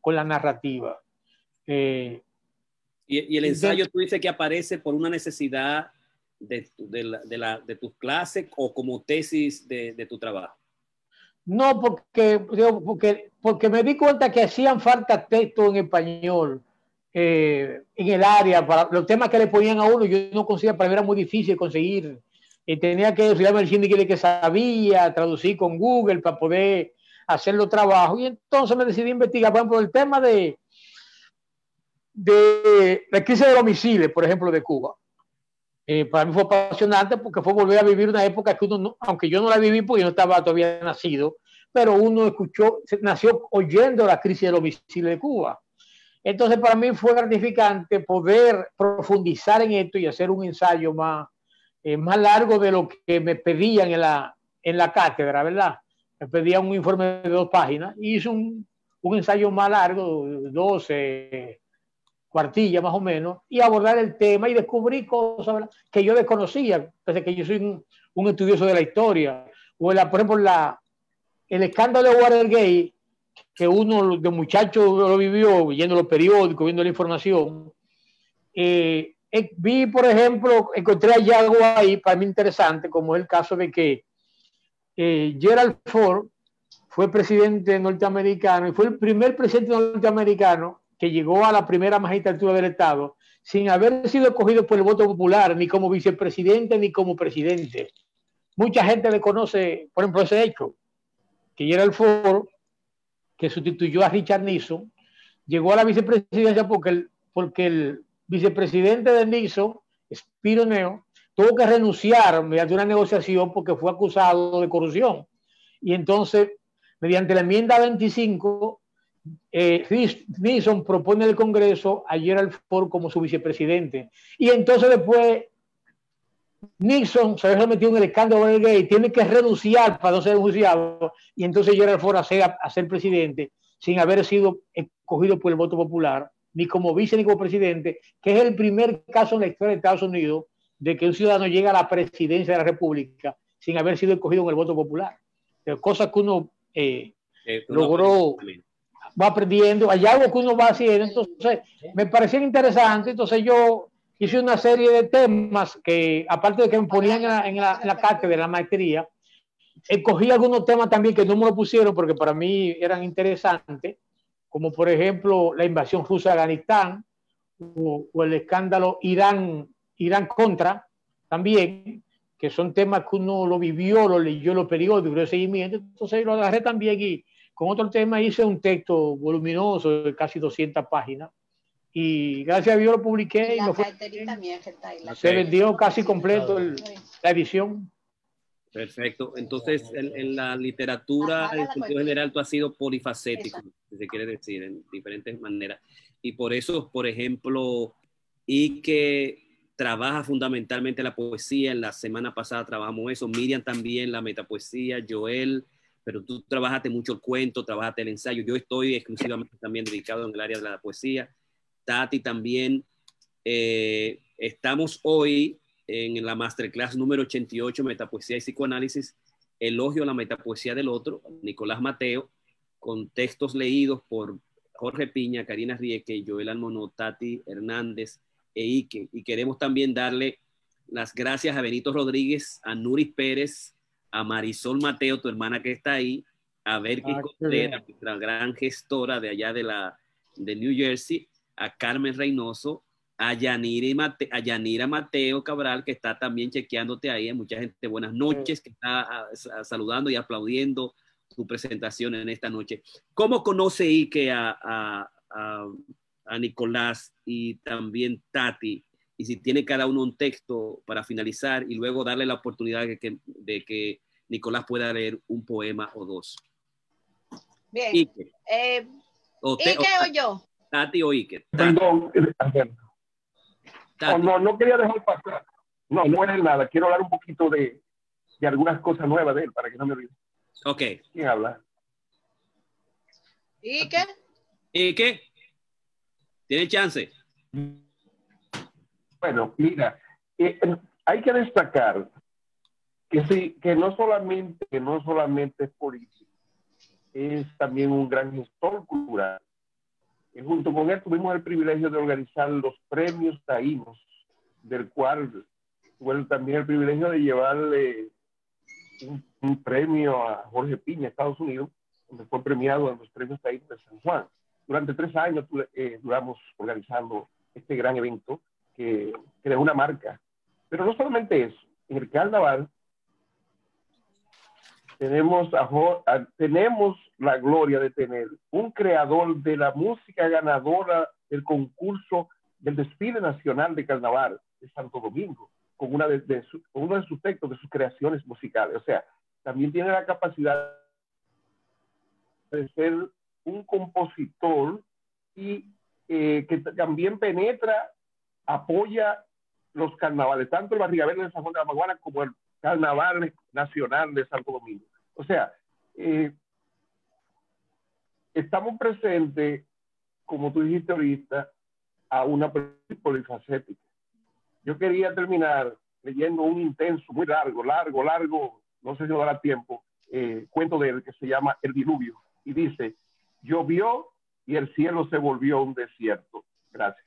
[SPEAKER 2] con la narrativa.
[SPEAKER 1] Eh, y, el ensayo tú dices que aparece por una necesidad de, de, la, de, la, de tus clases o como tesis de, de tu trabajo?
[SPEAKER 2] No, porque, porque, porque me di cuenta que hacían falta texto en español eh, en el área, para los temas que le ponían a uno, yo no conseguía, para mí era muy difícil conseguir. Y tenía que estudiar el cine que sabía, traducir con Google para poder hacer los trabajos. Y entonces me decidí investigar, por el tema de, de la crisis de los misiles, por ejemplo, de Cuba. Eh, para mí fue apasionante porque fue volver a vivir una época que uno, aunque yo no la viví porque yo no estaba todavía nacido, pero uno escuchó, nació oyendo la crisis de los misiles de Cuba. Entonces para mí fue gratificante poder profundizar en esto y hacer un ensayo más, eh, más largo de lo que me pedían en la, en la cátedra, ¿verdad? Me pedían un informe de dos páginas y hice un, un ensayo más largo, 12, cuartilla más o menos, y abordar el tema y descubrir cosas que yo desconocía, pese que yo soy un, estudioso de la historia. O la, por ejemplo, la, el escándalo de Watergate, que uno de muchachos lo vivió viendo los periódicos, viendo la información. Eh, vi, por ejemplo, encontré algo ahí para mí interesante, como es el caso de que eh, Gerald Ford fue presidente norteamericano y fue el primer presidente norteamericano que llegó a la primera magistratura del Estado sin haber sido escogido por el voto popular, ni como vicepresidente, ni como presidente. Mucha gente le conoce, por ejemplo, ese hecho, que era el foro, que sustituyó a Richard Nixon, llegó a la vicepresidencia porque el, porque el vicepresidente de Nixon, Spiro Neo, tuvo que renunciar mediante una negociación porque fue acusado de corrupción. Y entonces, mediante la enmienda 25, eh, Nixon propone al Congreso a Gerald Ford como su vicepresidente. Y entonces después Nixon se había metido en el escándalo del gay, tiene que renunciar para no ser juzgado, y entonces Gerald Ford a ser, a ser presidente sin haber sido escogido por el voto popular, ni como vice ni como presidente, que es el primer caso en la historia de Estados Unidos de que un ciudadano llega a la presidencia de la República sin haber sido escogido en el voto popular. Cosa que uno eh, eh, logró, va aprendiendo, hay algo que uno va haciendo, entonces me parecía interesante, entonces yo hice una serie de temas que, aparte de que me ponían en la, en la, cátedra, en la maestría, escogí algunos temas también que no me lo pusieron porque para mí eran interesantes, como por ejemplo la invasión rusa de Afganistán o, o el escándalo Irán Irán contra también, que son temas que uno lo vivió, lo leyó en los periódicos, de seguimiento, entonces lo agarré también y con otro tema hice un texto voluminoso de casi 200 páginas. Y gracias a Dios lo publiqué y, fue, se vendió casi completo la edición.
[SPEAKER 1] Perfecto. Entonces, en, la literatura, en sentido general, tú has sido polifacético, si se quiere decir, en diferentes maneras. Y por eso, por ejemplo, y que trabaja fundamentalmente la poesía. En la semana pasada trabajamos eso. Miriam también, la metapoesía. Joel, pero tú trabajaste mucho el cuento, trabajaste el ensayo. Yo estoy exclusivamente también dedicado en el área de la poesía. Tati también. Eh, estamos hoy en la masterclass número 88, Metapoesía y Psicoanálisis, Elogio a la Metapoesía del Otro, Nicolás Mateo, con textos leídos por Jorge Piña, Karina Rieke, Joel Almonó, Tati Hernández, e Y queremos también darle las gracias a Benito Rodríguez, a Nuris Pérez, a Marisol Mateo, tu hermana que está ahí, a Berky ah, Contreras, nuestra gran gestora de allá de, la, de New Jersey, a Carmen Reynoso, a Yanira, Mate, a Yanira Mateo Cabral, que está también chequeándote ahí. mucha gente, buenas noches, que está ah, saludando y aplaudiendo tu presentación en esta noche. ¿Cómo conoce Ike a, a, a Nicolás y también Tati, y si tiene cada uno un texto para finalizar y luego darle la oportunidad de que, de que Nicolás pueda leer un poema o dos.
[SPEAKER 3] Bien. Ike. Eh, o, o, yo?
[SPEAKER 1] Tati o Ike.
[SPEAKER 4] Perdón. Oh, no, no quería dejar pasar. No, no es nada. Quiero hablar un poquito de, de algunas cosas nuevas de él para que no me olvide.
[SPEAKER 1] Ok.
[SPEAKER 4] ¿Quién habla?
[SPEAKER 3] ¿Ike?
[SPEAKER 1] ¿Ike? Tiene chance.
[SPEAKER 4] Bueno, mira, eh, hay que destacar que sí, que no solamente, que no solamente es político, es también un gran gestor cultural. Junto con él tuvimos el privilegio de organizar los premios Taínos, del cual tuve también el privilegio de llevarle un, premio a Jorge Piña, Estados Unidos, donde fue premiado en los premios Taínos de San Juan durante tres años eh, duramos organizando este gran evento que, que una marca. Pero no solamente eso, en el carnaval tenemos, tenemos la gloria de tener un creador de la música ganadora del concurso del desfile nacional de carnaval de Santo Domingo, con, una de, uno de sus textos, de sus creaciones musicales. O sea, también tiene la capacidad de ser un compositor y eh, que también penetra, apoya los carnavales, tanto el Barrigabel de San Juan de la Maguana como el Carnaval Nacional de Santo Domingo. O sea, eh, estamos presentes, como tú dijiste ahorita, a una polifacética. Yo quería terminar leyendo un intenso, muy largo, largo, largo, no sé si nos dará tiempo, eh, cuento de él que se llama El Diluvio. Y dice, llovió y el cielo se volvió un desierto. Gracias.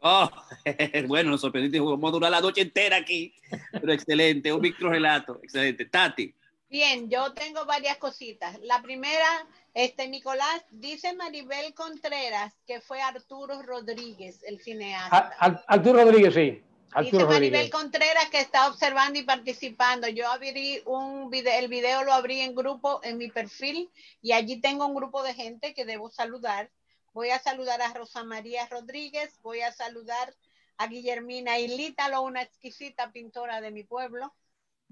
[SPEAKER 1] Oh, (laughs) bueno, nos sorprendiste. Vamos a durar la noche entera aquí. Pero excelente, un micro relato. Excelente. Tati.
[SPEAKER 3] Bien, yo tengo varias cositas. La primera, este Nicolás, dice Maribel Contreras que fue Arturo Rodríguez, el cineasta.
[SPEAKER 2] Arturo Rodríguez, sí.
[SPEAKER 3] Dice Maribel Contreras que está observando y participando. Yo abrí un video, el video lo abrí en grupo en mi perfil y allí tengo un grupo de gente que debo saludar. Voy a saludar a Rosa María Rodríguez, voy a saludar a Guillermina Ilítalo, una exquisita pintora de mi pueblo.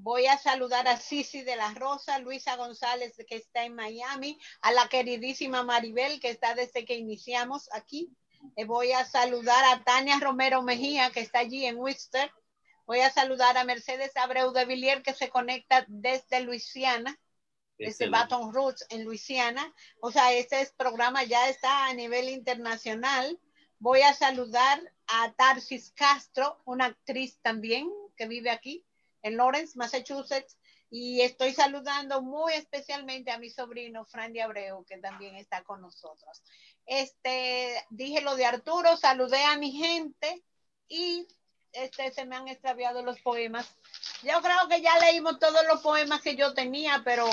[SPEAKER 3] Voy a saludar a Sisi de la Rosa, Luisa González que está en Miami, a la queridísima Maribel que está desde que iniciamos aquí. Eh, voy a saludar a Tania Romero Mejía que está allí en Worcester. Voy a saludar a Mercedes Abreu de Villiers que se conecta desde Luisiana, desde Baton Rouge en Luisiana. O sea, este programa ya está a nivel internacional. Voy a saludar a Tarsis Castro, una actriz también que vive aquí en Lawrence, Massachusetts. Y estoy saludando muy especialmente a mi sobrino Fran de Abreu, que también está con nosotros. Este, dije lo de Arturo, saludé a mi gente y este, se me han extraviado los poemas. Yo creo que ya leímos todos los poemas que yo tenía, pero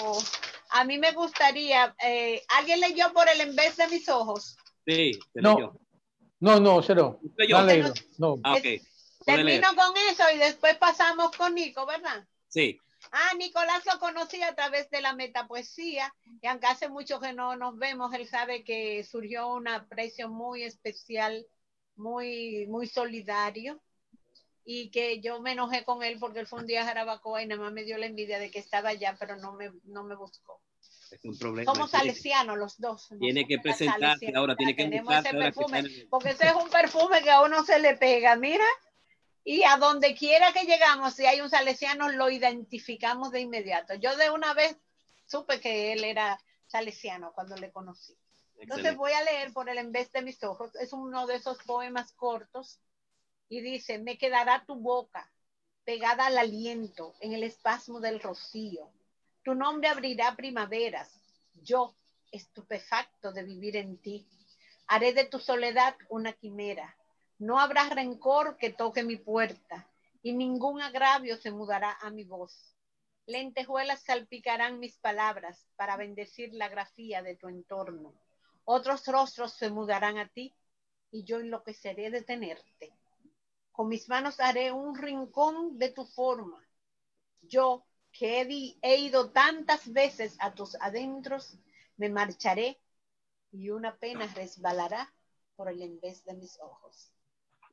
[SPEAKER 3] a mí me gustaría, eh, ¿alguien leyó por el en vez de mis ojos?
[SPEAKER 1] Sí,
[SPEAKER 2] no. No, no, cero. No, no.
[SPEAKER 1] Ah, okay.
[SPEAKER 3] Termino con eso y después pasamos con Nico, ¿verdad?
[SPEAKER 1] Sí.
[SPEAKER 3] Ah, Nicolás lo conocí a través de la metapoesía y aunque hace mucho que no nos vemos, él sabe que surgió un aprecio muy especial, muy, muy solidario y que yo me enojé con él porque él fue un día a Jarabacoa y nada más me dio la envidia de que estaba allá, pero no me, no me buscó.
[SPEAKER 1] Es un problema.
[SPEAKER 3] Somos salesianos los dos.
[SPEAKER 1] Tiene que presentarse ahora, tiene que
[SPEAKER 3] Tenemos ese perfume, porque ese es un perfume que a uno se le pega, mira. Y a donde quiera que llegamos, si hay un salesiano, lo identificamos de inmediato. Yo de una vez supe que él era salesiano cuando le conocí. Entonces voy a leer por el en vez de mis ojos. Es uno de esos poemas cortos y dice, me quedará tu boca pegada al aliento en el espasmo del rocío. Tu nombre abrirá primaveras. Yo, estupefacto de vivir en ti, haré de tu soledad una quimera no habrá rencor que toque mi puerta y ningún agravio se mudará a mi voz. Lentejuelas salpicarán mis palabras para bendecir la grafía de tu entorno. Otros rostros se mudarán a ti y yo enloqueceré de tenerte. Con mis manos haré un rincón de tu forma. Yo, que he, ido tantas veces a tus adentros, me marcharé y una pena resbalará por el en vez de mis ojos.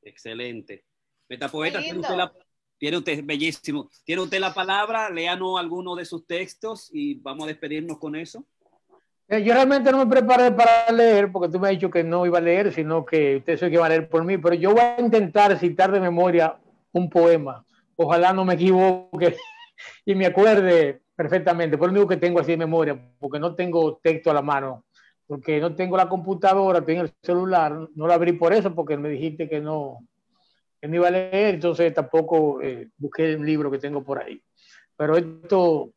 [SPEAKER 1] Excelente. Metapoeta, tiene usted, la, tiene usted, bellísimo. Tiene usted la palabra, léanos alguno de sus textos y vamos a despedirnos con eso.
[SPEAKER 2] Eh, yo realmente no me preparé para leer porque tú me has dicho que no iba a leer, sino que usted se iba a leer por mí, pero yo voy a intentar citar de memoria un poema. Ojalá no me equivoque (laughs) y me acuerde perfectamente. Por lo único que tengo así de memoria, porque no tengo texto a la mano porque no tengo la computadora, tengo el celular, no lo abrí por eso, porque me dijiste que no, que no iba a leer, entonces tampoco eh, busqué el libro que tengo por ahí. Pero esto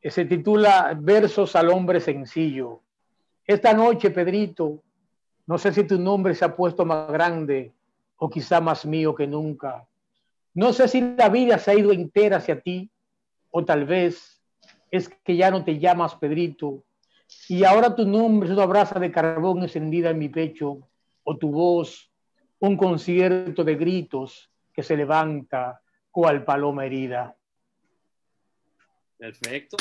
[SPEAKER 2] eh, se titula Versos al hombre sencillo. Esta noche, Pedrito, no sé si tu nombre se ha puesto más grande o quizá más mío que nunca. No sé si la vida se ha ido entera hacia ti o tal vez es que ya no te llamas Pedrito, y ahora tu nombre es una brasa de carbón encendida en mi pecho, o tu voz, un concierto de gritos que se levanta cual paloma herida.
[SPEAKER 1] Perfecto.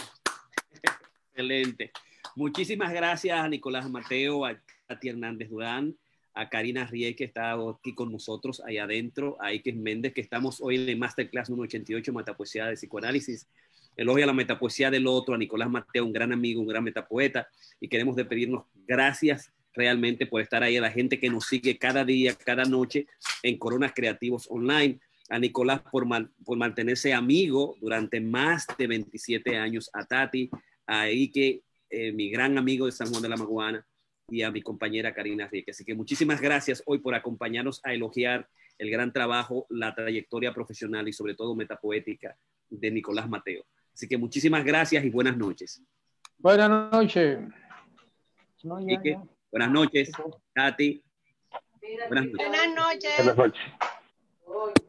[SPEAKER 1] (laughs) Excelente. Muchísimas gracias a Nicolás Mateo, a Tati Hernández Durán, a Karina Rie, que está aquí con nosotros, ahí adentro, a Ike Méndez, que estamos hoy en el Masterclass 188, Matapoesía de Psicoanálisis elogia la metapoesía del otro, a Nicolás Mateo, un gran amigo, un gran metapoeta, y queremos despedirnos. Gracias realmente por estar ahí, a la gente que nos sigue cada día, cada noche en Coronas Creativos Online, a Nicolás por, por mantenerse amigo durante más de 27 años, a Tati, a Ike, eh, mi gran amigo de San Juan de la Maguana, y a mi compañera Karina Rieke. Así que muchísimas gracias hoy por acompañarnos a elogiar el gran trabajo, la trayectoria profesional y sobre todo metapoética de Nicolás Mateo. Así que muchísimas gracias y buenas noches.
[SPEAKER 2] Buenas noches.
[SPEAKER 1] buenas noches, Tati.
[SPEAKER 3] Buenas noches.
[SPEAKER 4] Buenas noches.